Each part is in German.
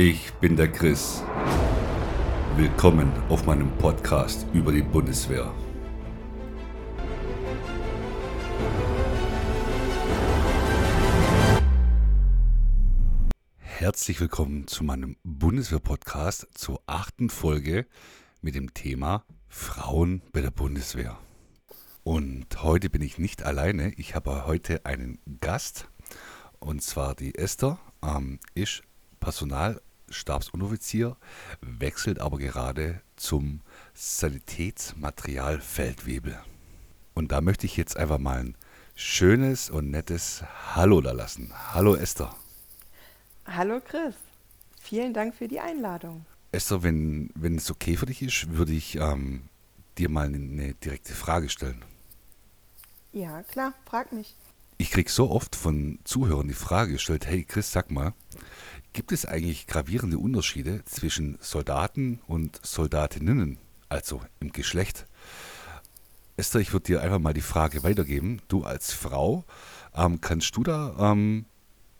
Ich bin der Chris. Willkommen auf meinem Podcast über die Bundeswehr. Herzlich willkommen zu meinem Bundeswehr-Podcast zur achten Folge mit dem Thema Frauen bei der Bundeswehr. Und heute bin ich nicht alleine. Ich habe heute einen Gast und zwar die Esther. Ähm, ist Personalstabsunoffizier, wechselt aber gerade zum Sanitätsmaterialfeldwebel. Und da möchte ich jetzt einfach mal ein schönes und nettes Hallo da lassen. Hallo Esther. Hallo Chris. Vielen Dank für die Einladung. Esther, wenn, wenn es okay für dich ist, würde ich ähm, dir mal eine direkte Frage stellen. Ja, klar, frag mich. Ich kriege so oft von Zuhörern die Frage gestellt, hey Chris, sag mal, gibt es eigentlich gravierende Unterschiede zwischen Soldaten und Soldatinnen, also im Geschlecht? Esther, ich würde dir einfach mal die Frage weitergeben. Du als Frau, ähm, kannst du da ähm,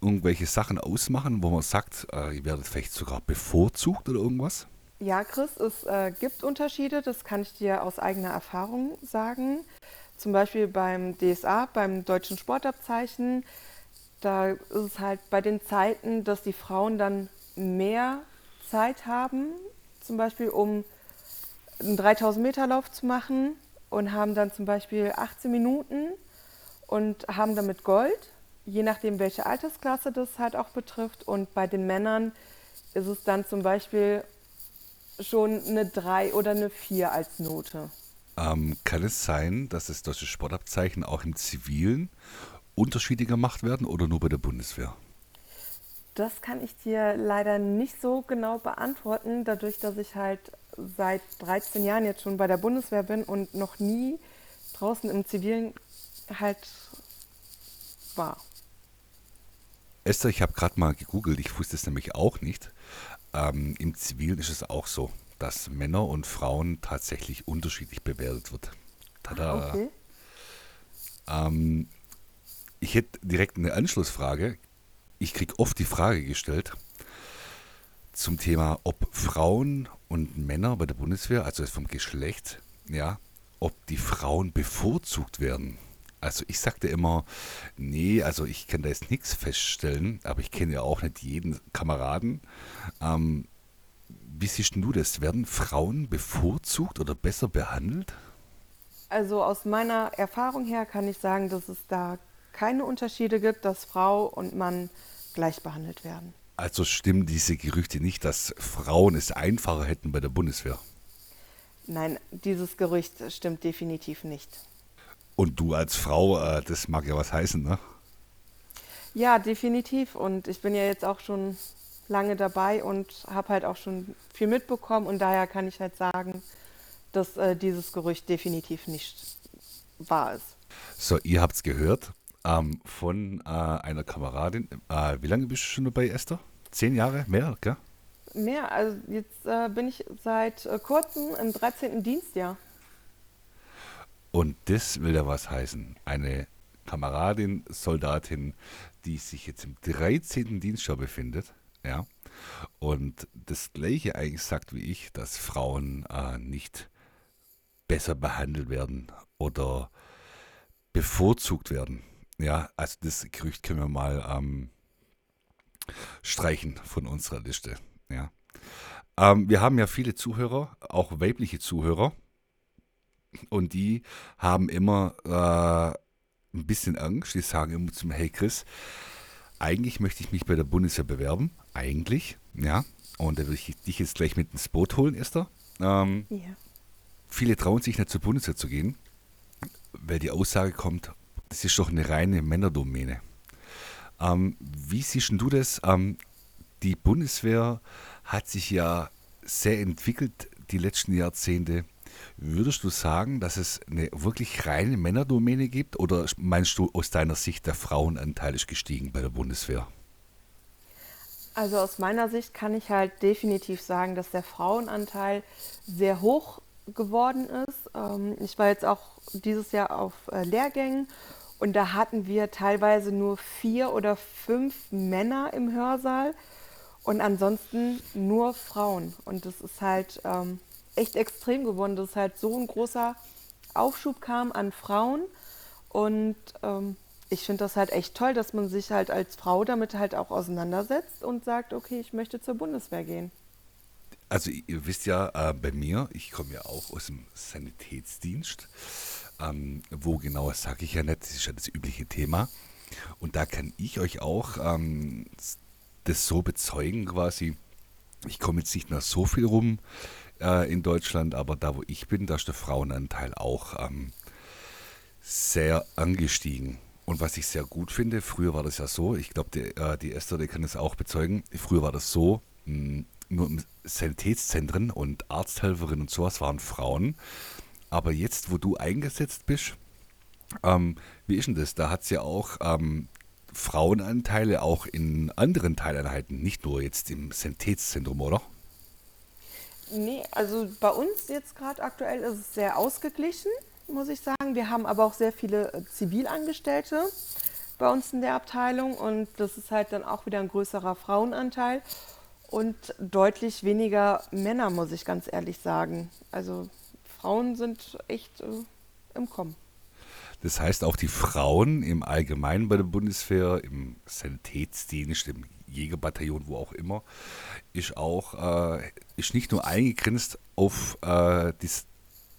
irgendwelche Sachen ausmachen, wo man sagt, äh, ihr werdet vielleicht sogar bevorzugt oder irgendwas? Ja, Chris, es äh, gibt Unterschiede, das kann ich dir aus eigener Erfahrung sagen. Zum Beispiel beim DSA, beim Deutschen Sportabzeichen, da ist es halt bei den Zeiten, dass die Frauen dann mehr Zeit haben, zum Beispiel um einen 3000 Meter Lauf zu machen und haben dann zum Beispiel 18 Minuten und haben damit Gold, je nachdem welche Altersklasse das halt auch betrifft. Und bei den Männern ist es dann zum Beispiel schon eine 3 oder eine 4 als Note. Ähm, kann es sein, dass das deutsche Sportabzeichen auch im Zivilen Unterschiede gemacht werden oder nur bei der Bundeswehr? Das kann ich dir leider nicht so genau beantworten, dadurch, dass ich halt seit 13 Jahren jetzt schon bei der Bundeswehr bin und noch nie draußen im Zivilen halt war. Esther, ich habe gerade mal gegoogelt, ich wusste es nämlich auch nicht. Ähm, Im Zivilen ist es auch so dass Männer und Frauen tatsächlich unterschiedlich bewertet wird. Tada. Okay. Ähm, ich hätte direkt eine Anschlussfrage. Ich kriege oft die Frage gestellt zum Thema, ob Frauen und Männer bei der Bundeswehr, also vom Geschlecht, ja, ob die Frauen bevorzugt werden. Also ich sagte immer, nee, also ich kann da jetzt nichts feststellen, aber ich kenne ja auch nicht jeden Kameraden. Ähm, wie siehst du das? Werden Frauen bevorzugt oder besser behandelt? Also aus meiner Erfahrung her kann ich sagen, dass es da keine Unterschiede gibt, dass Frau und Mann gleich behandelt werden. Also stimmen diese Gerüchte nicht, dass Frauen es einfacher hätten bei der Bundeswehr? Nein, dieses Gerücht stimmt definitiv nicht. Und du als Frau, äh, das mag ja was heißen, ne? Ja, definitiv. Und ich bin ja jetzt auch schon lange dabei und habe halt auch schon viel mitbekommen und daher kann ich halt sagen, dass äh, dieses Gerücht definitiv nicht wahr ist. So, ihr habt es gehört ähm, von äh, einer Kameradin. Äh, wie lange bist du schon dabei, Esther? Zehn Jahre? Mehr, gell? Mehr, also jetzt äh, bin ich seit äh, kurzem im 13. Dienstjahr. Und das will ja was heißen. Eine Kameradin, Soldatin, die sich jetzt im 13. Dienstjahr befindet, ja. Und das Gleiche eigentlich sagt wie ich, dass Frauen äh, nicht besser behandelt werden oder bevorzugt werden. Ja, also das Gerücht können wir mal ähm, streichen von unserer Liste. Ja. Ähm, wir haben ja viele Zuhörer, auch weibliche Zuhörer. Und die haben immer äh, ein bisschen Angst. Die sagen immer zum Hey Chris, eigentlich möchte ich mich bei der Bundeswehr bewerben. Eigentlich, ja. Und da würde ich dich jetzt gleich mit ins Boot holen, Esther. Ähm, ja. Viele trauen sich nicht zur Bundeswehr zu gehen, weil die Aussage kommt, das ist doch eine reine Männerdomäne. Ähm, wie siehst du das? Ähm, die Bundeswehr hat sich ja sehr entwickelt die letzten Jahrzehnte. Würdest du sagen, dass es eine wirklich reine Männerdomäne gibt oder meinst du aus deiner Sicht, der Frauenanteil ist gestiegen bei der Bundeswehr? Also aus meiner Sicht kann ich halt definitiv sagen, dass der Frauenanteil sehr hoch geworden ist. Ähm, ich war jetzt auch dieses Jahr auf äh, Lehrgängen und da hatten wir teilweise nur vier oder fünf Männer im Hörsaal Und ansonsten nur Frauen. Und das ist halt ähm, echt extrem geworden, dass halt so ein großer Aufschub kam an Frauen. Und ähm, ich finde das halt echt toll, dass man sich halt als Frau damit halt auch auseinandersetzt und sagt, okay, ich möchte zur Bundeswehr gehen. Also ihr wisst ja, äh, bei mir, ich komme ja auch aus dem Sanitätsdienst. Ähm, wo genau, sage ich ja nicht, das ist ja das übliche Thema. Und da kann ich euch auch ähm, das so bezeugen quasi. Ich komme jetzt nicht mehr so viel rum äh, in Deutschland, aber da wo ich bin, da ist der Frauenanteil auch ähm, sehr angestiegen. Und was ich sehr gut finde, früher war das ja so, ich glaube, die, äh, die Esther, die kann das auch bezeugen, früher war das so, mh, hm, nur Sanitätszentren und Arzthelferinnen und sowas waren Frauen. Aber jetzt, wo du eingesetzt bist, ähm, wie ist denn das? Da hat es ja auch ähm, Frauenanteile auch in anderen Teileinheiten, nicht nur jetzt im Sanitätszentrum, oder? Nee, also bei uns jetzt gerade aktuell ist es sehr ausgeglichen, muss ich sagen. Wir haben aber auch sehr viele äh, Zivilangestellte bei uns in der Abteilung und das ist halt dann auch wieder ein größerer Frauenanteil und deutlich weniger Männer, muss ich ganz ehrlich sagen. Also Frauen sind echt äh, im Kommen. Das heißt, auch die Frauen im Allgemeinen bei der Bundeswehr, im Sanitätsdienst, im Jägerbataillon, wo auch immer, ist auch äh, ist nicht nur eingegrenzt auf, äh, dies,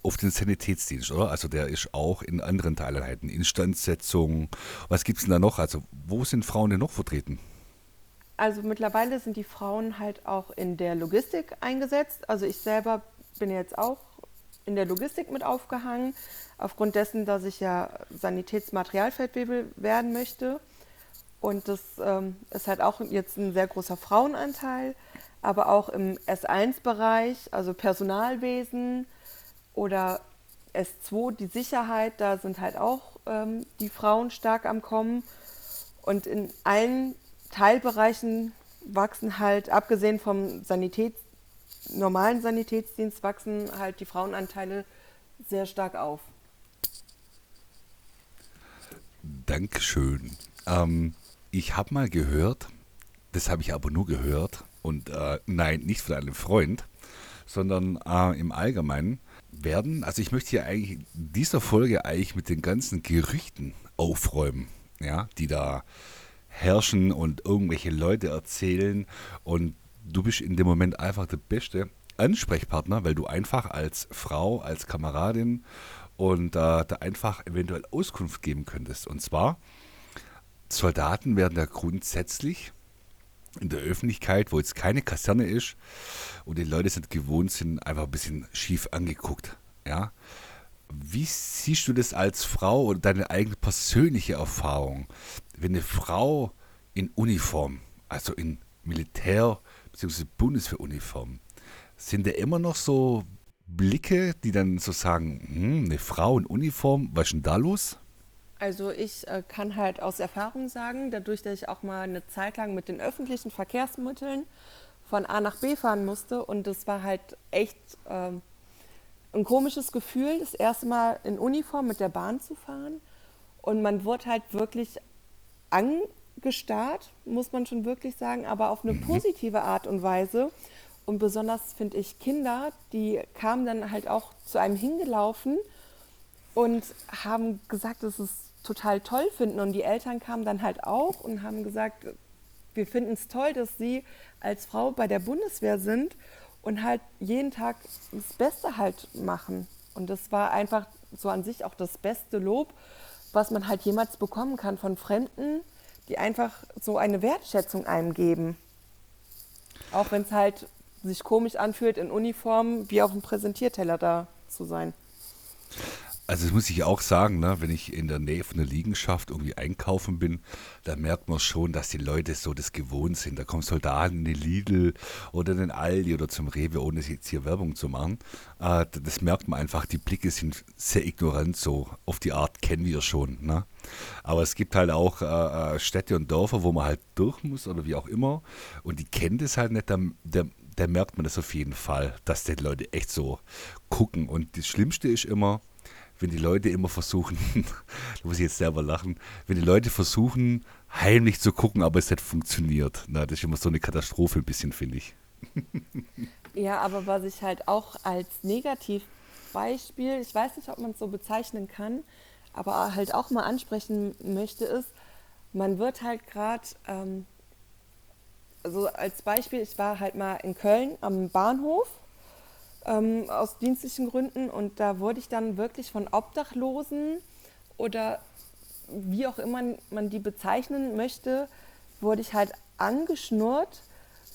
auf den Sanitätsdienst, oder? Also der ist auch in anderen Teileinheiten, Instandsetzung. Was gibt es denn da noch? Also wo sind Frauen denn noch vertreten? Also mittlerweile sind die Frauen halt auch in der Logistik eingesetzt. Also ich selber bin jetzt auch in der Logistik mit aufgehangen, aufgrund dessen, dass ich ja Sanitätsmaterialfeldwebel werden möchte. Und das ähm, ist halt auch jetzt ein sehr großer Frauenanteil, aber auch im S1-Bereich, also Personalwesen oder S2, die Sicherheit, da sind halt auch ähm, die Frauen stark am Kommen. Und in allen Teilbereichen wachsen halt, abgesehen vom Sanitäts normalen Sanitätsdienst wachsen halt die Frauenanteile sehr stark auf. Dankeschön. Ähm, ich habe mal gehört, das habe ich aber nur gehört, und äh, nein, nicht von einem Freund, sondern äh, im Allgemeinen werden, also ich möchte hier eigentlich in dieser Folge eigentlich mit den ganzen Gerüchten aufräumen, ja, die da herrschen und irgendwelche Leute erzählen und du bist in dem Moment einfach der beste Ansprechpartner, weil du einfach als Frau, als Kameradin und äh, da einfach eventuell Auskunft geben könntest. Und zwar, Soldaten werden da grundsätzlich in der Öffentlichkeit, wo jetzt keine Kaserne ist und die Leute sind gewohnt sind, einfach ein bisschen schief angeguckt. Ja? Wie siehst du das als Frau oder deine eigene persönliche Erfahrung, wenn eine Frau in Uniform, also in Militär- bzw. Bundeswehruniform, sind da immer noch so Blicke, die dann so sagen, hm, eine Frau in Uniform, was ist denn da los? Also ich äh, kann halt aus Erfahrung sagen, dadurch, dass ich auch mal eine Zeit lang mit den öffentlichen Verkehrsmitteln von A nach B fahren musste und das war halt echt ähm, ein komisches Gefühl, das erste Mal in Uniform mit der Bahn zu fahren und man wurde halt wirklich angestarrt, muss man schon wirklich sagen, aber auf eine mhm. positive Art und Weise und besonders finde ich Kinder, die kamen dann halt auch zu einem hingelaufen und haben gesagt, dass es total toll finden. Und die Eltern kamen dann halt auch und haben gesagt, wir finden es toll, dass sie als Frau bei der Bundeswehr sind und halt jeden Tag das Beste halt machen. Und das war einfach so an sich auch das beste Lob, was man halt jemals bekommen kann von Fremden, die einfach so eine Wertschätzung einem geben. Auch wenn es halt sich komisch anfühlt, in Uniform wie auf dem Präsentierteller da zu sein. Also das muss ich auch sagen, ne, wenn ich in der Nähe von der Liegenschaft irgendwie einkaufen bin, da merkt man schon, dass die Leute so das gewohnt sind. Da kommen Soldaten in den Lidl oder den Aldi oder zum Rewe, ohne jetzt hier Werbung zu machen. Äh, das merkt man einfach, die Blicke sind sehr ignorant, so auf die Art kennen wir schon. Ne? Aber es gibt halt auch äh, äh Städte und Dörfer, wo man halt durch muss oder wie auch immer und die kennen das halt nicht. Der, der, da merkt man das auf jeden Fall, dass die Leute echt so gucken. Und das Schlimmste ist immer, wenn die Leute immer versuchen, da muss ich jetzt selber lachen, wenn die Leute versuchen, heimlich zu gucken, aber es nicht funktioniert. Na, das ist immer so eine Katastrophe ein bisschen, finde ich. Ja, aber was ich halt auch als Negativbeispiel, ich weiß nicht, ob man es so bezeichnen kann, aber halt auch mal ansprechen möchte, ist, man wird halt gerade, ähm, also als Beispiel, ich war halt mal in Köln am Bahnhof ähm, aus dienstlichen Gründen und da wurde ich dann wirklich von Obdachlosen oder wie auch immer man die bezeichnen möchte, wurde ich halt angeschnurrt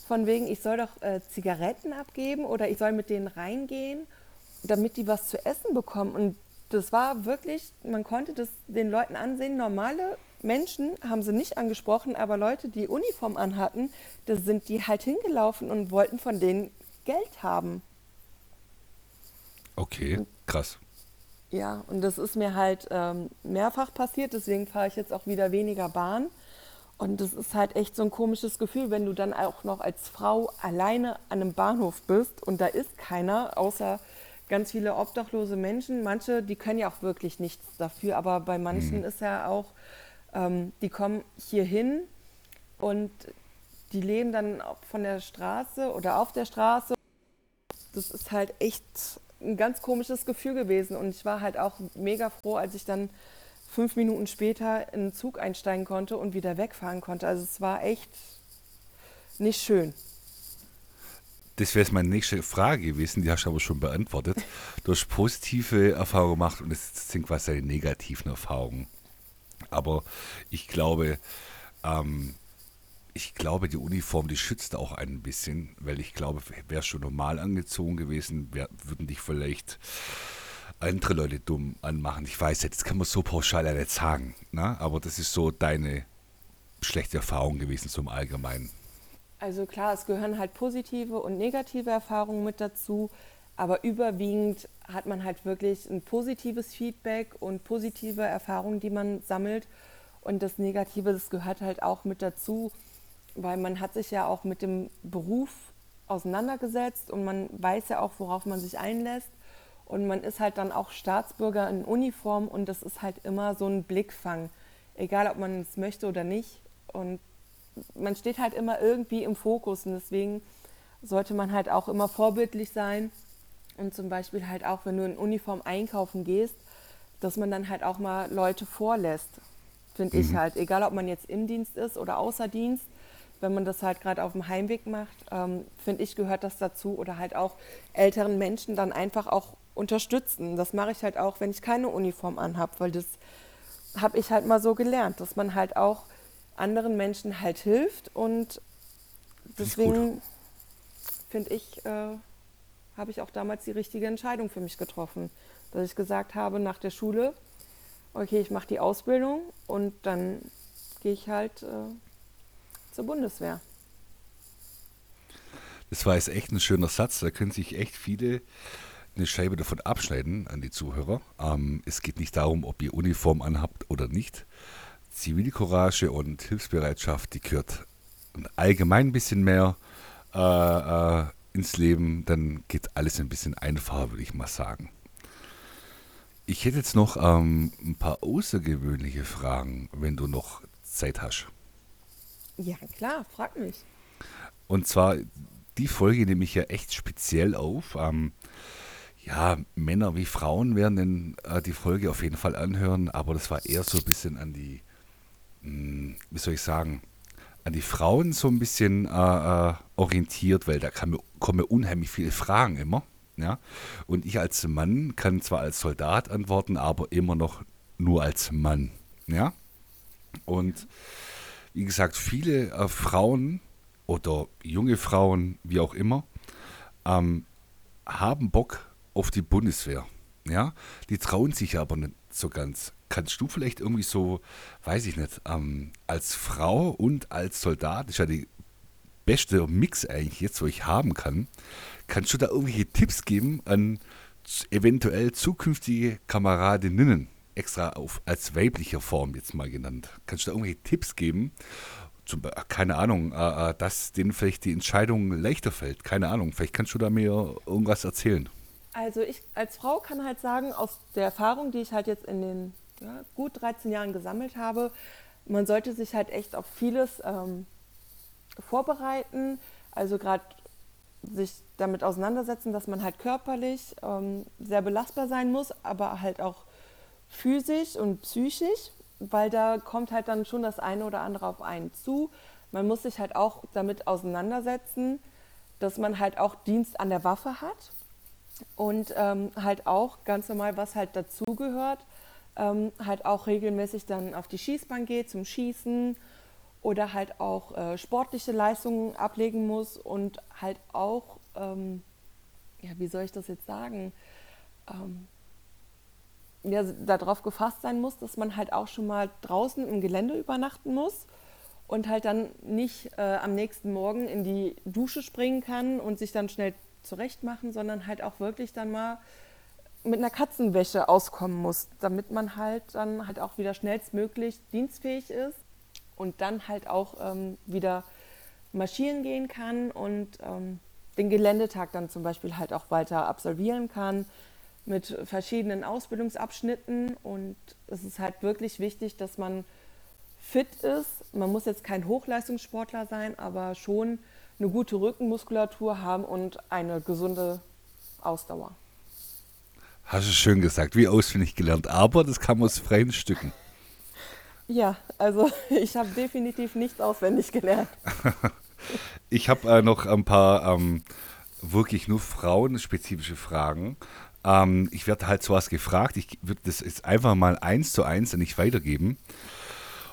von wegen, ich soll doch äh, Zigaretten abgeben oder ich soll mit denen reingehen, damit die was zu essen bekommen. Und das war wirklich, man konnte das den Leuten ansehen, normale Menschen haben sie nicht angesprochen, aber Leute, die Uniform anhatten, da sind die halt hingelaufen und wollten von denen Geld haben. Okay, krass. Ja, und das ist mir halt ähm, mehrfach passiert, deswegen fahre ich jetzt auch wieder weniger Bahn. Und das ist halt echt so ein komisches Gefühl, wenn du dann auch noch als Frau alleine an einem Bahnhof bist und da ist keiner, außer ganz viele obdachlose Menschen. Manche, die können ja auch wirklich nichts dafür, aber bei manchen mhm. ist ja auch, ähm, die kommen hier hin und die leben dann von der Straße oder auf der Straße. Das ist halt echt ein ganz komisches Gefühl gewesen und ich war halt auch mega froh, als ich dann fünf Minuten später in den Zug einsteigen konnte und wieder wegfahren konnte. Also es war echt nicht schön. Das wäre jetzt meine nächste Frage gewesen, die hast du aber schon beantwortet. Du hast positive Erfahrungen gemacht und es sind quasi deine negativen Erfahrungen. Aber ich glaube, ähm, ich glaube, die Uniform, die schützt auch ein bisschen, weil ich glaube, wäre schon normal angezogen gewesen, wär, würden dich vielleicht andere Leute dumm anmachen. Ich weiß jetzt, das kann man so pauschal ja nicht sagen, ne? aber das ist so deine schlechte Erfahrung gewesen, so im Allgemeinen. Also klar, es gehören halt positive und negative Erfahrungen mit dazu, aber überwiegend hat man halt wirklich ein positives Feedback und positive Erfahrungen, die man sammelt. Und das Negative, das gehört halt auch mit dazu, weil man hat sich ja auch mit dem Beruf auseinandergesetzt und man weiß ja auch, worauf man sich einlässt. Und man ist halt dann auch Staatsbürger in Uniform und das ist halt immer so ein Blickfang, egal ob man es möchte oder nicht. Und man steht halt immer irgendwie im Fokus und deswegen sollte man halt auch immer vorbildlich sein und zum Beispiel halt auch, wenn du in Uniform einkaufen gehst, dass man dann halt auch mal Leute vorlässt, finde mhm. ich halt. Egal, ob man jetzt im Dienst ist oder außer Dienst, wenn man das halt gerade auf dem Heimweg macht, ähm, finde ich, gehört das dazu. Oder halt auch älteren Menschen dann einfach auch unterstützen. Das mache ich halt auch, wenn ich keine Uniform anhabe, weil das habe ich halt mal so gelernt, dass man halt auch anderen Menschen halt hilft und deswegen finde ich, äh, habe ich auch damals die richtige Entscheidung für mich getroffen, dass ich gesagt habe nach der Schule, okay, ich mache die Ausbildung und dann gehe ich halt äh, zur Bundeswehr. Das war jetzt echt ein schöner Satz, da können sich echt viele eine Scheibe davon abschneiden an die Zuhörer. Ähm, es geht nicht darum, ob ihr Uniform anhabt oder nicht. Zivilcourage und Hilfsbereitschaft, die gehört allgemein ein bisschen mehr äh, äh, ins Leben, dann geht alles ein bisschen einfacher, würde ich mal sagen. Ich hätte jetzt noch ähm, ein paar außergewöhnliche Fragen, wenn du noch Zeit hast. Ja, klar, frag mich. Und zwar, die Folge nehme ich ja echt speziell auf. Ähm, ja, Männer wie Frauen werden den, äh, die Folge auf jeden Fall anhören, aber das war eher so ein bisschen an die, mh, hm, wie soll ich sagen, an die Frauen so ein bisschen äh, äh, orientiert, weil da kommen, kommen unheimlich viele Fragen immer. Ja? Und ich als Mann kann zwar als Soldat antworten, aber immer noch nur als Mann. Ja? Und wie gesagt, viele äh, Frauen oder junge Frauen, wie auch immer, ähm, haben Bock auf die Bundeswehr. Ja, die trauen sich aber nicht so ganz. Kannst du vielleicht irgendwie so, weiß ich nicht, ähm, als Frau und als Soldat, ist ja die beste Mix eigentlich jetzt, wo ich haben kann, kannst du da irgendwelche Tipps geben an eventuell zukünftige Kameradinnen, extra auf, als weiblicher Form jetzt mal genannt. Kannst du da irgendwelche Tipps geben, zum, keine Ahnung, äh, äh, dass denen vielleicht die Entscheidung leichter fällt? Keine Ahnung, vielleicht kannst du da mir irgendwas erzählen. Also ich als Frau kann halt sagen, aus der Erfahrung, die ich halt jetzt in den ja, gut 13 Jahren gesammelt habe, man sollte sich halt echt auf vieles ähm, vorbereiten. Also gerade sich damit auseinandersetzen, dass man halt körperlich ähm, sehr belastbar sein muss, aber halt auch physisch und psychisch, weil da kommt halt dann schon das eine oder andere auf einen zu. Man muss sich halt auch damit auseinandersetzen, dass man halt auch Dienst an der Waffe hat und ähm, halt auch ganz normal, was halt dazugehört, ähm, halt auch regelmäßig dann auf die Schießbahn geht zum Schießen oder halt auch äh, sportliche Leistungen ablegen muss und halt auch, ähm, ja, wie soll ich das jetzt sagen, ähm, ja, darauf gefasst sein muss, dass man halt auch schon mal draußen im Gelände übernachten muss und halt dann nicht äh, am nächsten Morgen in die Dusche springen kann und sich dann schnell zurechtmachen, sondern halt auch wirklich dann mal mit einer Katzenwäsche auskommen muss, damit man halt dann halt auch wieder schnellstmöglich dienstfähig ist und dann halt auch ähm, wieder marschieren gehen kann und ähm, den Geländetag dann zum Beispiel halt auch weiter absolvieren kann mit verschiedenen Ausbildungsabschnitten. Und es ist halt wirklich wichtig, dass man fit ist. Man muss jetzt kein Hochleistungssportler sein, aber schon eine gute Rückenmuskulatur haben und eine gesunde Ausdauer. Hast du schön gesagt, wie ausfindig gelernt, aber das kam aus freien Stücken. Ja, also ich habe definitiv nichts auswendig gelernt. ich habe äh, noch ein paar ähm, wirklich nur frauenspezifische Fragen. Ähm, ich werde halt sowas gefragt. Ich würde das jetzt einfach mal eins zu eins nicht weitergeben.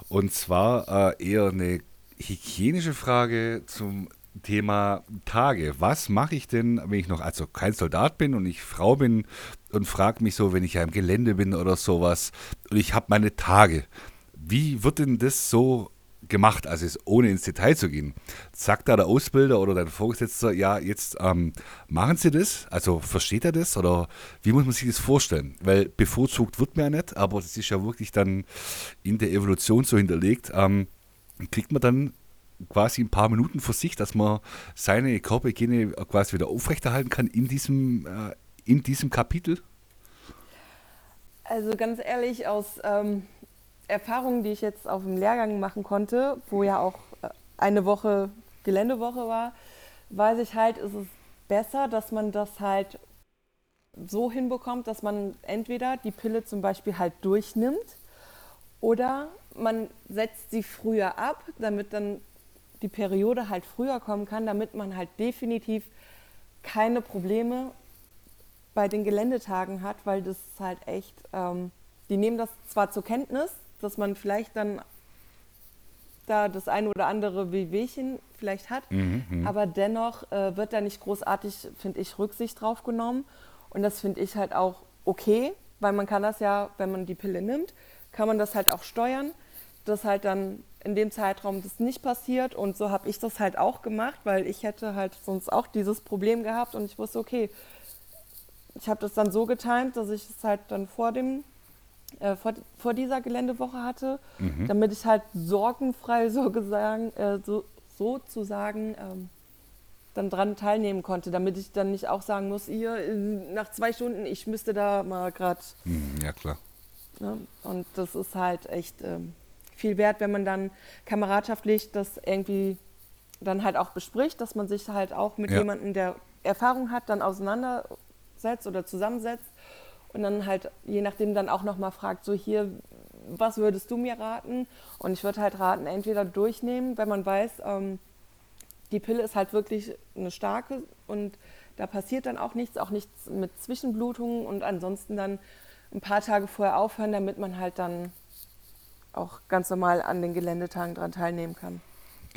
Und zwar äh, eher eine hygienische Frage zum Thema Tage. Was mache ich denn, wenn ich noch also kein Soldat bin und ich Frau bin und frage mich so, wenn ich ja im Gelände bin oder sowas und ich habe meine Tage. Wie wird denn das so gemacht, also jetzt ohne ins Detail zu gehen? Sagt da der Ausbilder oder dein Vorgesetzter, ja, jetzt ähm, machen Sie das? Also versteht er das oder wie muss man sich das vorstellen? Weil bevorzugt wird man ja nicht, aber das ist ja wirklich dann in der Evolution so hinterlegt. Ähm, kriegt man dann quasi ein paar Minuten für sich, dass man seine Körperhygiene quasi wieder aufrechterhalten kann in diesem, äh, in diesem Kapitel? Also ganz ehrlich, aus ähm, Erfahrungen, die ich jetzt auf dem Lehrgang machen konnte, wo ja auch äh, eine Woche Geländewoche war, weiß ich halt, ist es besser, dass man das halt so hinbekommt, dass man entweder die Pille zum Beispiel halt durchnimmt oder man setzt sie früher ab, damit dann die Periode halt früher kommen kann, damit man halt definitiv keine Probleme bei den Geländetagen hat, weil das halt echt, ähm, die nehmen das zwar zur Kenntnis, dass man vielleicht dann da das eine oder andere Wehwehchen vielleicht hat, mhm, mhm, aber dennoch äh, wird da nicht großartig, finde ich, Rücksicht drauf genommen. Und das finde ich halt auch okay, weil man kann das ja, wenn man die Pille nimmt, kann man das halt auch steuern, dass halt dann in dem Zeitraum das nicht passiert. Und so habe ich das halt auch gemacht, weil ich hätte halt sonst auch dieses Problem gehabt. Und ich wusste, okay, ich habe das dann so getimt, dass ich es halt dann vor dem äh, vor, vor, dieser Geländewoche hatte, mhm. damit ich halt sorgenfrei sozusagen, äh, so, sozusagen ähm, dann dran teilnehmen konnte, damit ich dann nicht auch sagen muss, ihr nach zwei Stunden, ich müsste da mal gerade. Mhm, ja klar. Ne? Und das ist halt echt ähm, viel wert, wenn man dann kameradschaftlich das irgendwie dann halt auch bespricht, dass man sich halt auch mit ja. jemandem, der Erfahrung hat, dann auseinandersetzt oder zusammensetzt und dann halt je nachdem dann auch nochmal fragt, so hier, was würdest du mir raten? Und ich würde halt raten, entweder durchnehmen, wenn man weiß, ähm, die Pille ist halt wirklich eine starke und da passiert dann auch nichts, auch nichts mit Zwischenblutungen und ansonsten dann ein paar Tage vorher aufhören, damit man halt dann auch ganz normal an den Geländetagen daran teilnehmen kann.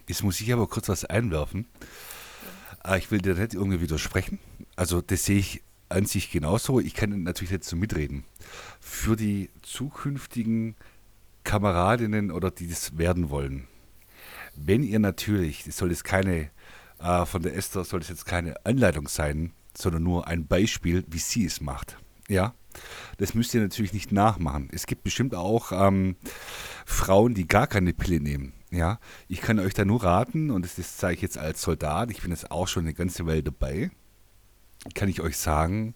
Jetzt muss ich aber kurz was einwerfen. Ja. Äh, ich will dir nicht irgendwie widersprechen. Also das sehe ich an sich genauso. Ich kann natürlich jetzt so mitreden. Für die zukünftigen Kameradinnen oder die das werden wollen, wenn ihr natürlich, das soll jetzt keine, äh, von der Esther soll es jetzt keine Anleitung sein, sondern nur ein Beispiel, wie sie es macht. Ja, das müsst ihr natürlich nicht nachmachen. Es gibt bestimmt auch ähm, Frauen, die gar keine Pille nehmen. Ja, ich kann euch da nur raten, und das, das zeige ich jetzt als Soldat, ich bin jetzt auch schon eine ganze Weile dabei, kann ich euch sagen,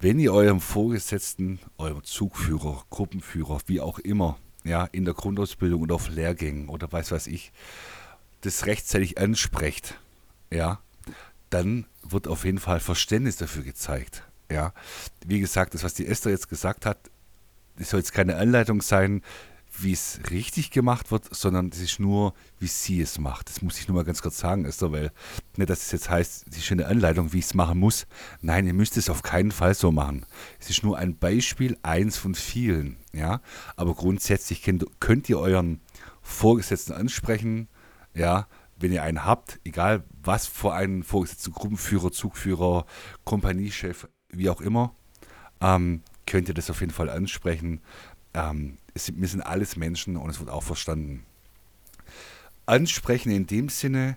wenn ihr eurem Vorgesetzten, eurem Zugführer, Gruppenführer, wie auch immer, ja, in der Grundausbildung oder auf Lehrgängen oder weiß was ich, das rechtzeitig ansprecht, ja, dann wird auf jeden Fall Verständnis dafür gezeigt. Ja, wie gesagt, das, was die Esther jetzt gesagt hat, das soll jetzt keine Anleitung sein, wie es richtig gemacht wird, sondern das ist nur, wie sie es macht. Das muss ich nur mal ganz kurz sagen, Esther, weil nicht, dass es jetzt heißt, es ist eine Anleitung, wie ich es machen muss. Nein, ihr müsst es auf keinen Fall so machen. Es ist nur ein Beispiel, eins von vielen. Ja, aber grundsätzlich könnt, könnt ihr euren Vorgesetzten ansprechen. Ja, wenn ihr einen habt, egal was für einen Vorgesetzten, Gruppenführer, Zugführer, Kompaniechef, wie auch immer, ähm, könnt ihr das auf jeden Fall ansprechen. Ähm, es, wir sind alles Menschen und es wird auch verstanden. Ansprechen in dem Sinne,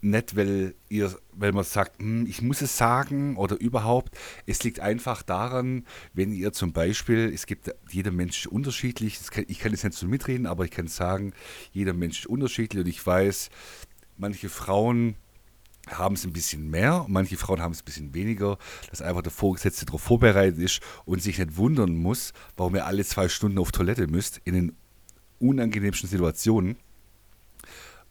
nicht weil ihr, weil man sagt, hm, ich muss es sagen oder überhaupt. Es liegt einfach daran, wenn ihr zum Beispiel, es gibt jeder Mensch unterschiedlich, kann, ich kann jetzt nicht so mitreden, aber ich kann sagen, jeder Mensch ist unterschiedlich und ich weiß, manche Frauen haben es ein bisschen mehr, manche Frauen haben es ein bisschen weniger, dass einfach der Vorgesetzte darauf vorbereitet ist und sich nicht wundern muss, warum er alle zwei Stunden auf Toilette müsst, in den unangenehmsten Situationen.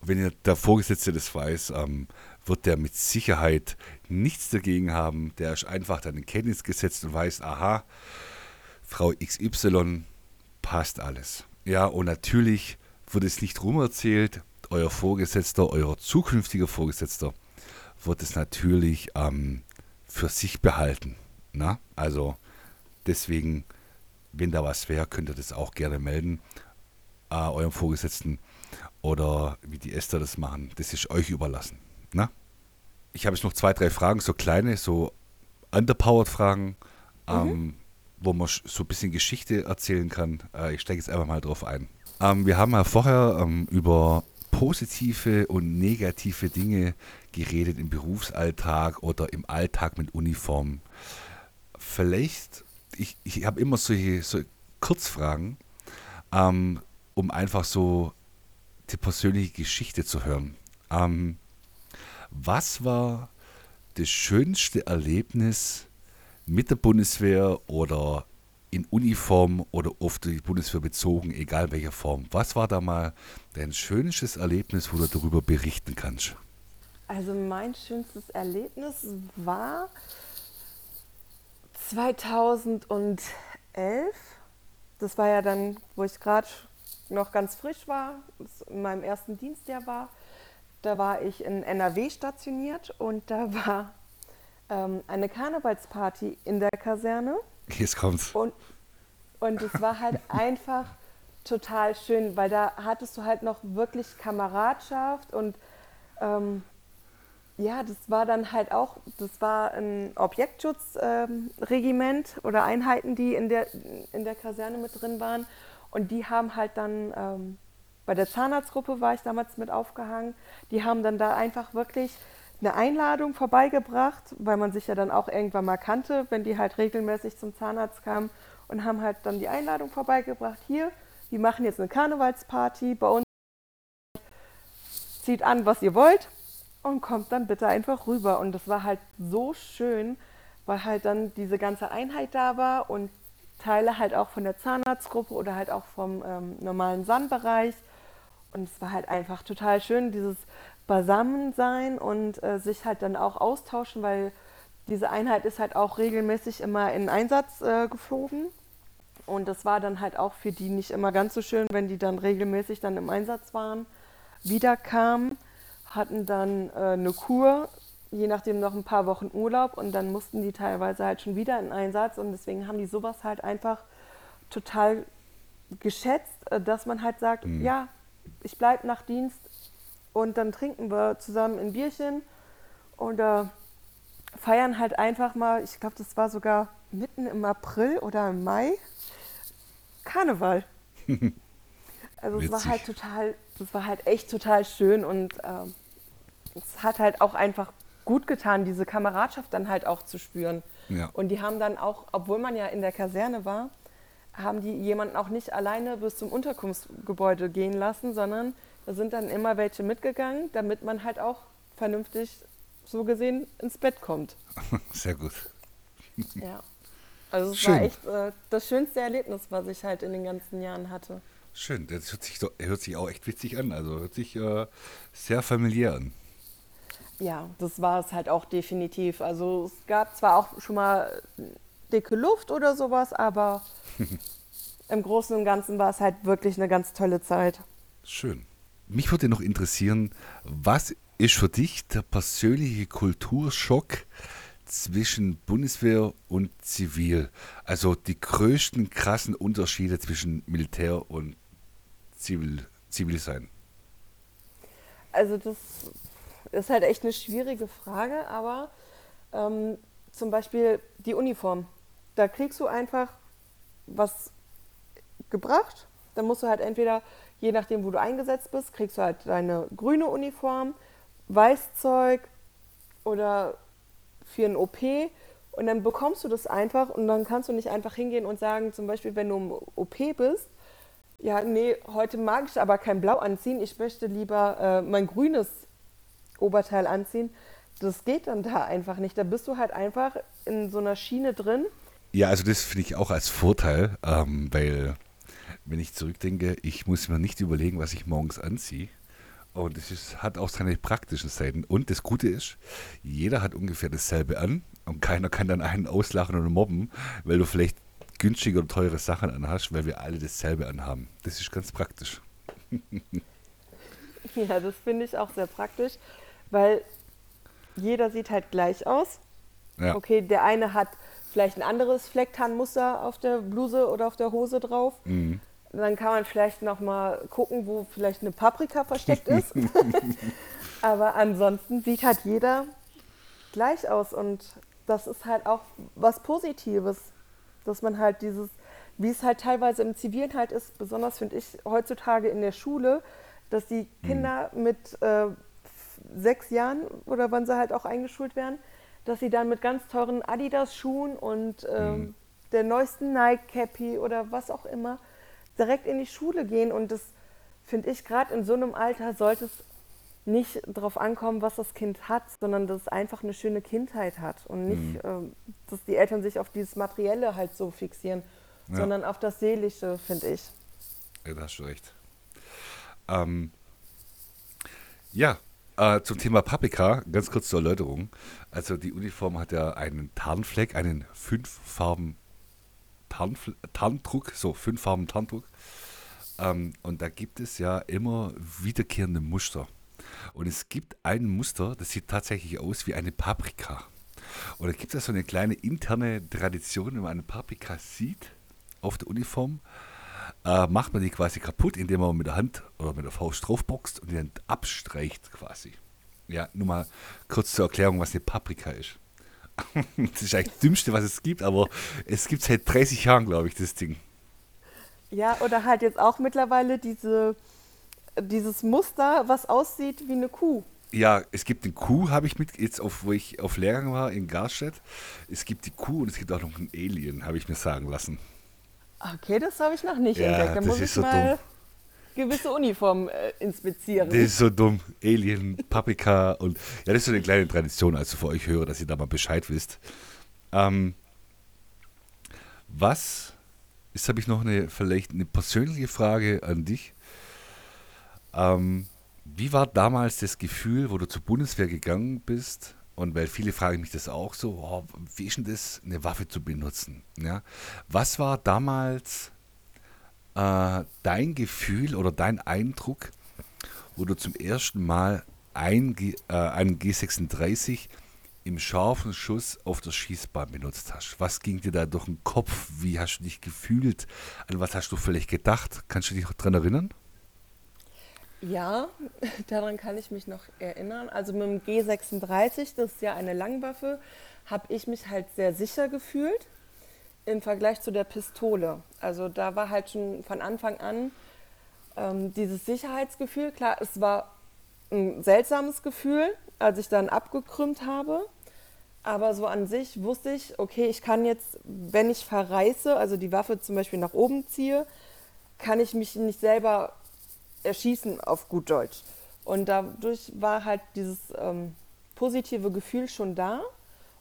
Wenn der Vorgesetzte das weiß, ähm, wird der mit Sicherheit nichts dagegen haben. Der ist einfach dann in Kenntnis gesetzt und weiß, aha, Frau XY passt alles. Ja, und natürlich wird es nicht rumerzählt, euer Vorgesetzter, euer zukünftiger Vorgesetzter wird es natürlich ähm, für sich behalten. Na? Also deswegen, wenn da was wäre, könnt ihr das auch gerne melden, äh, eurem Vorgesetzten oder wie die Esther das machen. Das ist euch überlassen. Na? Ich habe jetzt noch zwei, drei Fragen, so kleine, so underpowered Fragen, mhm. ähm, wo man so ein bisschen Geschichte erzählen kann. Äh, ich steige jetzt einfach mal drauf ein. Ähm, wir haben ja vorher ähm, über positive und negative Dinge geredet im Berufsalltag oder im Alltag mit Uniform. Vielleicht, ich, ich habe immer solche, so Kurzfragen, ähm, um einfach so die persönliche Geschichte zu hören. Ähm, was war das schönste Erlebnis mit der Bundeswehr oder in Uniform oder auf die Bundeswehr bezogen, egal welcher Form. Was war da mal dein schönstes Erlebnis, wo du darüber berichten kannst? Also mein schönstes Erlebnis war 2011. Das war ja dann, wo ich gerade noch ganz frisch war, in meinem ersten Dienstjahr war. Da war ich in NRW stationiert und da war ähm, eine Karnevalsparty in der Kaserne. Jetzt kommt's. Und, und es war halt einfach total schön, weil da hattest du halt noch wirklich Kameradschaft und ähm, ja, das war dann halt auch, das war ein Objektschutzregiment ähm, oder Einheiten, die in der, in der Kaserne mit drin waren. Und die haben halt dann, ähm, bei der Zahnarztgruppe war ich damals mit aufgehangen, die haben dann da einfach wirklich eine Einladung vorbeigebracht, weil man sich ja dann auch irgendwann mal kannte, wenn die halt regelmäßig zum Zahnarzt kamen und haben halt dann die Einladung vorbeigebracht. Hier, wir machen jetzt eine Karnevalsparty bei uns. Zieht an, was ihr wollt und kommt dann bitte einfach rüber. Und das war halt so schön, weil halt dann diese ganze Einheit da war und Teile halt auch von der Zahnarztgruppe oder halt auch vom ähm, normalen Sandbereich. Und es war halt einfach total schön, dieses beisammen sein und äh, sich halt dann auch austauschen, weil diese Einheit ist halt auch regelmäßig immer in Einsatz äh, geflogen. Und das war dann halt auch für die nicht immer ganz so schön, wenn die dann regelmäßig dann im Einsatz waren, wiederkamen, hatten dann äh, eine Kur, je nachdem noch ein paar Wochen Urlaub und dann mussten die teilweise halt schon wieder in Einsatz und deswegen haben die sowas halt einfach total geschätzt, äh, dass man halt sagt, mhm. ja, ich bleibe nach Dienst und dann trinken wir zusammen ein Bierchen oder feiern halt einfach mal, ich glaube, das war sogar mitten im April oder im Mai, Karneval. Also es war halt total, das war halt echt total schön und ähm, es hat halt auch einfach gut getan, diese Kameradschaft dann halt auch zu spüren. Ja. Und die haben dann auch, obwohl man ja in der Kaserne war, haben die jemanden auch nicht alleine bis zum Unterkunftsgebäude gehen lassen, sondern da sind dann immer welche mitgegangen, damit man halt auch vernünftig so gesehen ins Bett kommt. Sehr gut. Ja. Also es Schön. war echt äh, das schönste Erlebnis, was ich halt in den ganzen Jahren hatte. Schön, das hört sich, so, hört sich auch echt witzig an. Also hört sich äh, sehr familiär an. Ja, das war es halt auch definitiv. Also es gab zwar auch schon mal dicke Luft oder sowas, aber im Großen und Ganzen war es halt wirklich eine ganz tolle Zeit. Schön. Mich würde noch interessieren, was ist für dich der persönliche Kulturschock zwischen Bundeswehr und Zivil? Also die größten krassen Unterschiede zwischen Militär und Zivil, Zivilsein. Also das ist halt echt eine schwierige Frage, aber ähm, zum Beispiel die Uniform. Da kriegst du einfach was gebracht. Dann musst du halt entweder, je nachdem, wo du eingesetzt bist, kriegst du halt deine grüne Uniform, Weißzeug oder für ein OP. Und dann bekommst du das einfach und dann kannst du nicht einfach hingehen und sagen, zum Beispiel, wenn du im OP bist, ja, nee, heute mag ich aber kein Blau anziehen, ich möchte lieber äh, mein grünes Oberteil anziehen. Das geht dann da einfach nicht. Da bist du halt einfach in so einer Schiene drin. Ja, also das finde ich auch als Vorteil, ähm, weil wenn ich zurückdenke, ich muss mir nicht überlegen, was ich morgens anziehe. Und es ist, hat auch seine praktischen Seiten. Und das Gute ist, jeder hat ungefähr dasselbe an und keiner kann dann einen auslachen oder mobben, weil du vielleicht günstige oder teure Sachen anhast, weil wir alle dasselbe anhaben. Das ist ganz praktisch. Ja, das finde ich auch sehr praktisch, weil jeder sieht halt gleich aus. Ja. Okay, der eine hat vielleicht ein anderes Flecktarnmuster auf der Bluse oder auf der Hose drauf. Mhm. Dann kann man vielleicht noch mal gucken, wo vielleicht eine Paprika versteckt ist. Aber ansonsten sieht halt jeder gleich aus und das ist halt auch was Positives, dass man halt dieses, wie es halt teilweise im Zivilen halt ist, besonders finde ich heutzutage in der Schule, dass die Kinder mit äh, sechs Jahren oder wann sie halt auch eingeschult werden, dass sie dann mit ganz teuren Adidas-Schuhen und ähm, der neuesten Nike-Cappy oder was auch immer direkt in die Schule gehen. Und das finde ich, gerade in so einem Alter sollte es nicht darauf ankommen, was das Kind hat, sondern dass es einfach eine schöne Kindheit hat und nicht, ähm, dass die Eltern sich auf dieses Materielle halt so fixieren, Ja. sondern auf das Seelische, finde ich. Ja, da hast du recht. Ähm, ja, äh, zum Thema Paprika, ganz kurz zur Erläuterung. Also die Uniform hat ja einen Tarnfleck, einen fünf Farben Tarndruck, so fünf Tarndruck. Ähm, und da gibt es ja immer wiederkehrende Muster. Und es gibt ein Muster, das sieht tatsächlich aus wie eine Paprika. Und da gibt es so eine kleine interne Tradition, wenn man eine Paprika sieht auf der Uniform, äh, macht man die quasi kaputt, indem man mit der Hand oder mit der Faust draufboxt und die dann abstreicht quasi. Ja, nur mal kurz zur Erklärung, was eine Paprika ist. das ist eigentlich das Dümmste, was es gibt, aber es gibt seit 30 Jahren, glaube ich, das Ding. Ja, oder halt jetzt auch mittlerweile diese, dieses Muster, was aussieht wie eine Kuh. Ja, es gibt den Kuh, habe ich mit, jetzt auf, wo ich auf Lehrgang war in Garstedt. Es gibt die Kuh und es gibt auch noch einen Alien, habe ich mir sagen lassen. Okay, das habe ich noch nicht Ja, entdeckt. Da das muss ist ich so mal dumm. gewisse Uniformen äh, inspizieren. Das ist so dumm. Alien, Paprika und ja, das ist so eine kleine Tradition, also für euch höre, dass ihr da mal Bescheid wisst. Ähm, was, jetzt habe ich noch eine, vielleicht eine persönliche Frage an dich. Ähm, wie war damals das Gefühl, wo du zur Bundeswehr gegangen bist? Und weil viele fragen mich das auch so, oh, wie ist denn das, eine Waffe zu benutzen? Ja? Was war damals äh, dein Gefühl oder dein Eindruck, wo du zum ersten Mal ein, äh, einen G36 im scharfen Schuss auf der Schießbahn benutzt hast? Was ging dir da durch den Kopf? Wie hast du dich gefühlt? An was hast du vielleicht gedacht? Kannst du dich daran erinnern? Ja, daran kann ich mich noch erinnern. Also mit dem G36, das ist ja eine Langwaffe, habe ich mich halt sehr sicher gefühlt im Vergleich zu der Pistole. Also da war halt schon von Anfang an ähm, dieses Sicherheitsgefühl. Klar, es war ein seltsames Gefühl, als ich dann abgekrümmt habe. Aber so an sich wusste ich, okay, ich kann jetzt, wenn ich verreiße, also die Waffe zum Beispiel nach oben ziehe, kann ich mich nicht selber erschießen auf gut Deutsch. Und dadurch war halt dieses ähm, positive Gefühl schon da.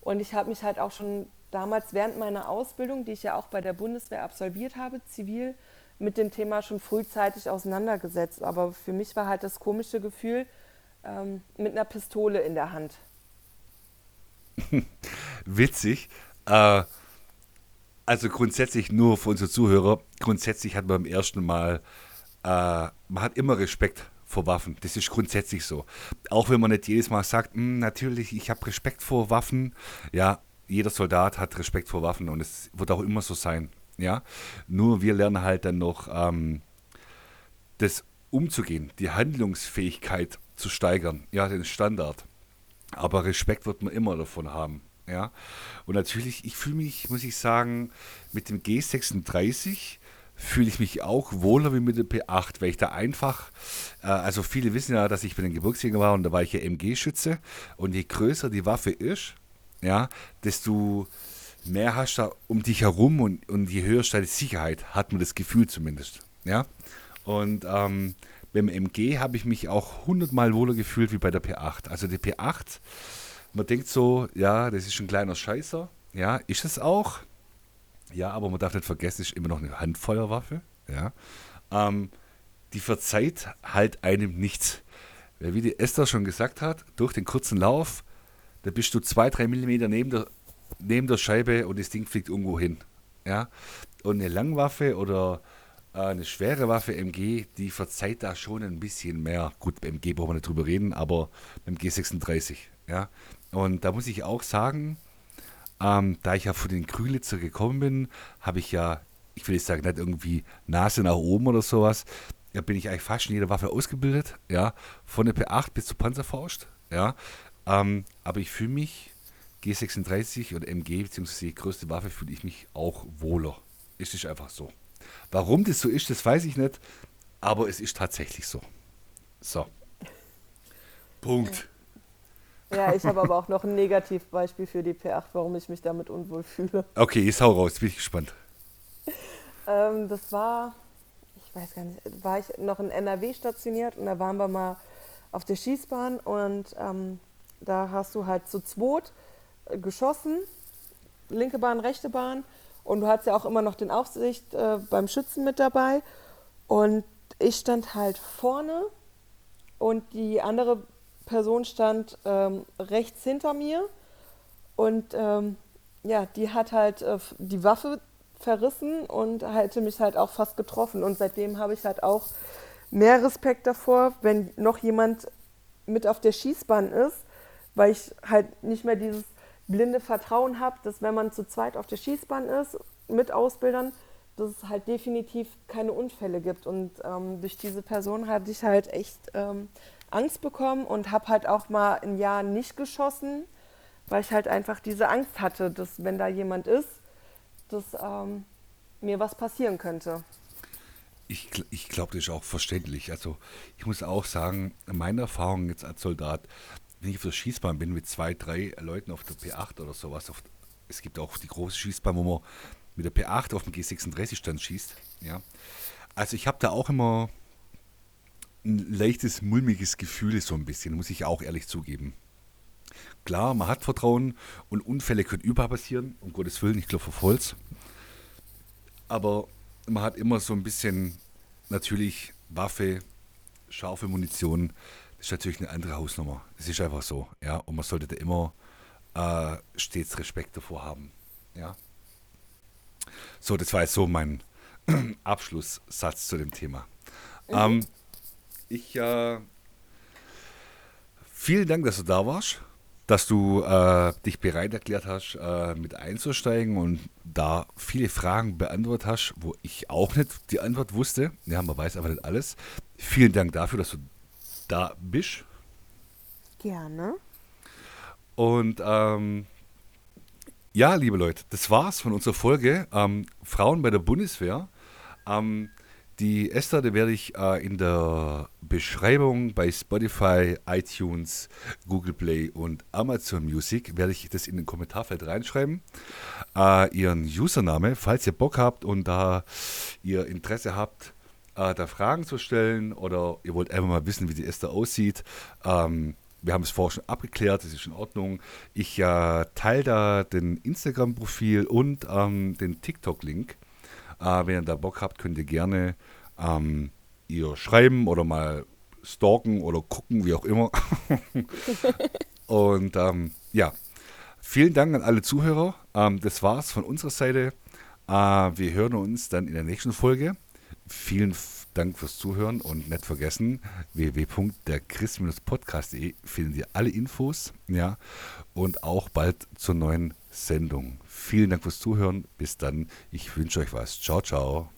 Und ich habe mich halt auch schon damals während meiner Ausbildung, die ich ja auch bei der Bundeswehr absolviert habe, zivil, mit dem Thema schon frühzeitig auseinandergesetzt. Aber für mich war halt das komische Gefühl ähm, mit einer Pistole in der Hand. Witzig. Äh, also grundsätzlich nur für unsere Zuhörer, grundsätzlich hat man beim ersten Mal, man hat immer Respekt vor Waffen. Das ist grundsätzlich so. Auch wenn man nicht jedes Mal sagt, hm, natürlich, ich habe Respekt vor Waffen. Ja, jeder Soldat hat Respekt vor Waffen und es wird auch immer so sein. Ja, nur wir lernen halt dann noch ähm, das umzugehen, die Handlungsfähigkeit zu steigern, ja, den Standard. Aber Respekt wird man immer davon haben. Ja, und natürlich, ich fühle mich, muss ich sagen, mit dem G36 fühle ich mich auch wohler wie mit der P8, weil ich da einfach, äh, also viele wissen ja, dass ich bei den Gebirgsjäger war und da war ich ja MG-Schütze und je größer die Waffe ist, ja, desto mehr hast du um dich herum und, und je höher steigt die Sicherheit, hat man das Gefühl zumindest, ja. Und ähm, beim MG habe ich mich auch hundertmal wohler gefühlt wie bei der P8. Also die P8, man denkt so, ja, das ist ein kleiner Scheißer, ja, ist es auch, ja, aber man darf nicht vergessen, es ist immer noch eine Handfeuerwaffe. Ja. Ähm, die verzeiht halt einem nichts. Wie die Esther schon gesagt hat, durch den kurzen Lauf, da bist du zwei, drei Millimeter neben der, neben der Scheibe und das Ding fliegt irgendwo hin. Ja. Und eine Langwaffe oder äh, eine schwere Waffe MG, die verzeiht da schon ein bisschen mehr. Gut, beim MG brauchen wir nicht drüber reden, aber beim G36. Ja. Und da muss ich auch sagen, ähm, da ich ja von den Krülitzer gekommen bin, habe ich ja, ich will nicht sagen, nicht irgendwie Nase nach oben oder sowas. Da bin ich eigentlich fast in jeder Waffe ausgebildet, ja, von der P8 bis zur Panzerfaust, ja. Ähm, aber ich fühle mich, G36 oder MG, beziehungsweise die größte Waffe, fühle ich mich auch wohler. Es ist einfach so. Warum das so ist, das weiß ich nicht, aber es ist tatsächlich so. So. Punkt. Ja, ich habe aber auch noch ein Negativbeispiel für die P8, warum ich mich damit unwohl fühle. Okay, jetzt hau raus, bin ich gespannt. Ähm, das war, ich weiß gar nicht, war ich noch in NRW stationiert und da waren wir mal auf der Schießbahn und ähm, da hast du halt zu zweit geschossen, linke Bahn, rechte Bahn und du hattest ja auch immer noch den Aufsicht äh, beim Schützen mit dabei und ich stand halt vorne und die andere Person stand ähm, rechts hinter mir und ähm, ja, die hat halt äh, die Waffe verrissen und hätte mich halt auch fast getroffen. Und seitdem habe ich halt auch mehr Respekt davor, wenn noch jemand mit auf der Schießbahn ist, weil ich halt nicht mehr dieses blinde Vertrauen habe, dass wenn man zu zweit auf der Schießbahn ist mit Ausbildern, dass es halt definitiv keine Unfälle gibt. Und ähm, durch diese Person hatte ich halt echt ähm, Angst bekommen und habe halt auch mal ein Jahr nicht geschossen, weil ich halt einfach diese Angst hatte, dass wenn da jemand ist, dass ähm, mir was passieren könnte. Ich, ich glaube, das ist auch verständlich. Also ich muss auch sagen, meine Erfahrung jetzt als Soldat, wenn ich auf der Schießbahn bin mit zwei, drei Leuten auf der P8 oder sowas, auf, es gibt auch die große Schießbahn, wo man mit der P8 auf dem G36-Stand schießt. Ja. Also ich habe da auch immer ein leichtes, mulmiges Gefühl so ein bisschen, muss ich auch ehrlich zugeben. Klar, man hat Vertrauen und Unfälle können überall passieren, um Gottes Willen, ich glaube auf Holz. Aber man hat immer so ein bisschen, natürlich, Waffe, scharfe Munition, das ist natürlich eine andere Hausnummer. Das ist einfach so, ja. Und man sollte da immer äh, stets Respekt davor haben, ja. So, das war jetzt so mein Abschlusssatz zu dem Thema. Mhm. Ähm, ich äh, vielen Dank, dass du da warst, dass du äh, dich bereit erklärt hast, äh, mit einzusteigen und da viele Fragen beantwortet hast, wo ich auch nicht die Antwort wusste. Ja, man weiß aber nicht alles. Vielen Dank dafür, dass du da bist. Gerne. Und ähm, ja, liebe Leute, das war's von unserer Folge ähm, Frauen bei der Bundeswehr. Ähm, die Esther, werde ich äh, in der Beschreibung bei Spotify, iTunes, Google Play und Amazon Music, werde ich das in den Kommentarfeld reinschreiben. Äh, ihren Username, falls ihr Bock habt und da ihr Interesse habt, äh, da Fragen zu stellen oder ihr wollt einfach mal wissen, wie die Esther aussieht, ähm, wir haben es vorher schon abgeklärt, das ist in Ordnung. Ich äh, teile da den Instagram-Profil und ähm, den TikTok-Link. Äh, wenn ihr da Bock habt, könnt ihr gerne ähm, ihr schreiben oder mal stalken oder gucken, wie auch immer. und ähm, ja, vielen Dank an alle Zuhörer. Ähm, das war's von unserer Seite. Äh, wir hören uns dann in der nächsten Folge. Vielen Dank fürs Zuhören und nicht vergessen, www.derchris-podcast.de findet ihr alle Infos, ja, und auch bald zur neuen Sendung. Vielen Dank fürs Zuhören. Bis dann. Ich wünsche euch was. Ciao, ciao.